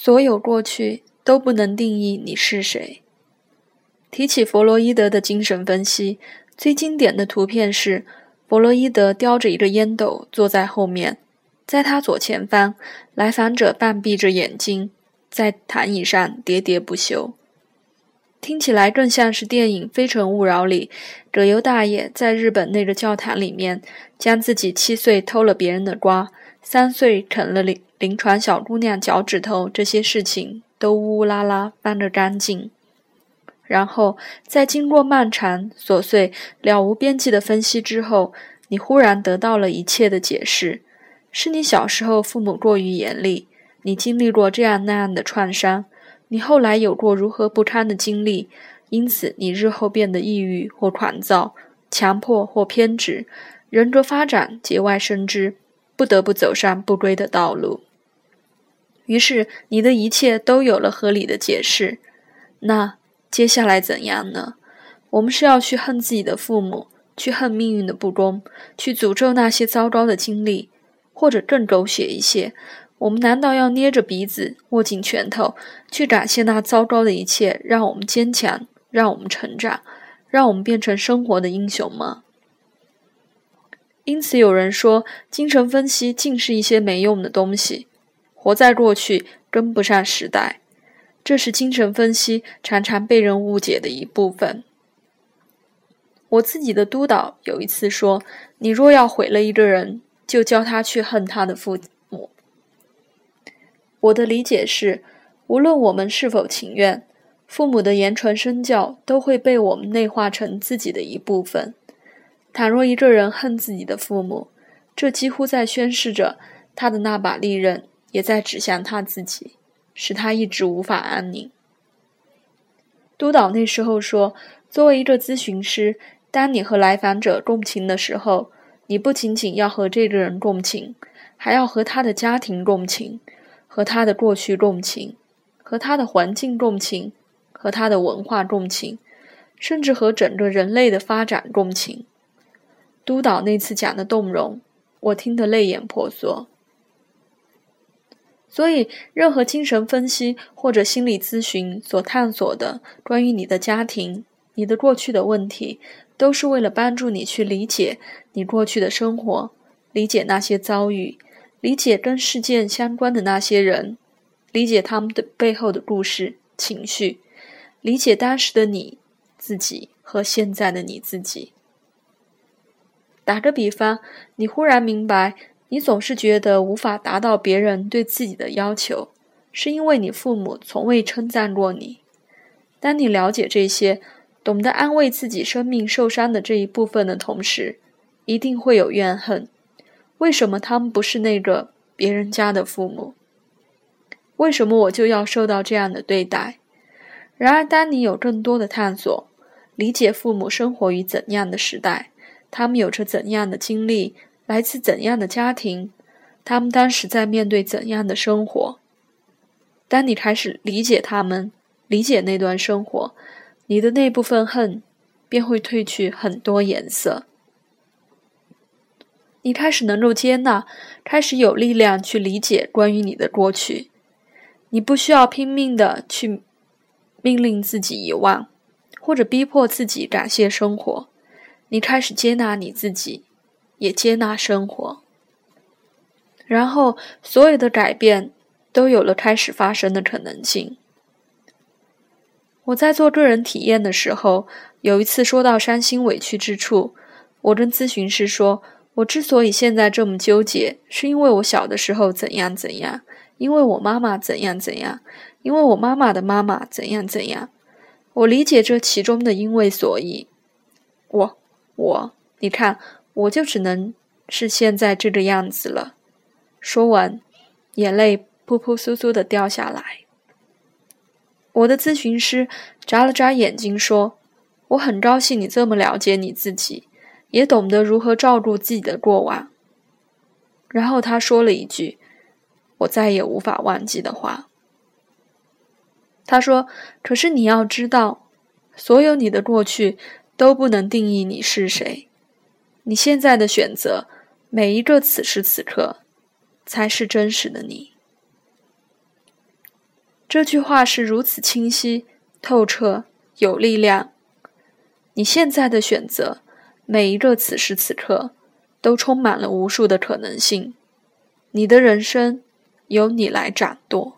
所有过去都不能定义你是谁。提起弗洛伊德的精神分析，最经典的图片是弗洛伊德叼着一个烟斗坐在后面，在他左前方，来访者半闭着眼睛，在躺椅上喋喋不休。听起来更像是电影《非诚勿扰》里葛优大爷在日本那个教堂里面，将自己七岁偷了别人的瓜，三岁啃了临床小姑娘脚趾头这些事情都呜呜啦啦翻个干净。然后在经过漫长、琐碎、了无边际的分析之后，你忽然得到了一切的解释：是你小时候父母过于严厉，你经历过这样那样的创伤。你后来有过如何不堪的经历，因此你日后变得抑郁或狂躁、强迫或偏执，人格发展节外生枝，不得不走上不归的道路。于是你的一切都有了合理的解释。那接下来怎样呢？我们是要去恨自己的父母，去恨命运的不公，去诅咒那些糟糕的经历，或者更狗血一些。我们难道要捏着鼻子，握紧拳头，去感谢那糟糕的一切，让我们坚强，让我们成长，让我们变成生活的英雄吗？因此，有人说，精神分析尽是一些没用的东西，活在过去，跟不上时代。这是精神分析常常被人误解的一部分。我自己的督导有一次说：“你若要毁了一个人，就教他去恨他的父母。”我的理解是，无论我们是否情愿，父母的言传身教都会被我们内化成自己的一部分。倘若一个人恨自己的父母，这几乎在宣示着他的那把利刃也在指向他自己，使他一直无法安宁。督导那时候说：“作为一个咨询师，当你和来访者共情的时候，你不仅仅要和这个人共情，还要和他的家庭共情。”和他的过去共情，和他的环境共情，和他的文化共情，甚至和整个人类的发展共情。督导那次讲的动容，我听得泪眼婆娑。所以，任何精神分析或者心理咨询所探索的关于你的家庭、你的过去的问题，都是为了帮助你去理解你过去的生活，理解那些遭遇。理解跟事件相关的那些人，理解他们的背后的故事、情绪，理解当时的你自己和现在的你自己。打个比方，你忽然明白，你总是觉得无法达到别人对自己的要求，是因为你父母从未称赞过你。当你了解这些，懂得安慰自己生命受伤的这一部分的同时，一定会有怨恨。为什么他们不是那个别人家的父母？为什么我就要受到这样的对待？然而，当你有更多的探索，理解父母生活于怎样的时代，他们有着怎样的经历，来自怎样的家庭，他们当时在面对怎样的生活，当你开始理解他们，理解那段生活，你的那部分恨便会褪去很多颜色。你开始能够接纳，开始有力量去理解关于你的过去。你不需要拼命的去命令自己遗忘，或者逼迫自己感谢生活。你开始接纳你自己，也接纳生活。然后，所有的改变都有了开始发生的可能性。我在做个人体验的时候，有一次说到伤心委屈之处，我跟咨询师说。我之所以现在这么纠结，是因为我小的时候怎样怎样，因为我妈妈怎样怎样，因为我妈妈的妈妈怎样怎样。我理解这其中的因为所以。我我，你看，我就只能是现在这个样子了。说完，眼泪扑扑簌簌的掉下来。我的咨询师眨了眨眼睛说：“我很高兴你这么了解你自己。”也懂得如何照顾自己的过往。然后他说了一句我再也无法忘记的话。他说：“可是你要知道，所有你的过去都不能定义你是谁。你现在的选择，每一个此时此刻，才是真实的你。”这句话是如此清晰、透彻、有力量。你现在的选择，每一个此时此刻，都充满了无数的可能性。你的人生由你来掌舵。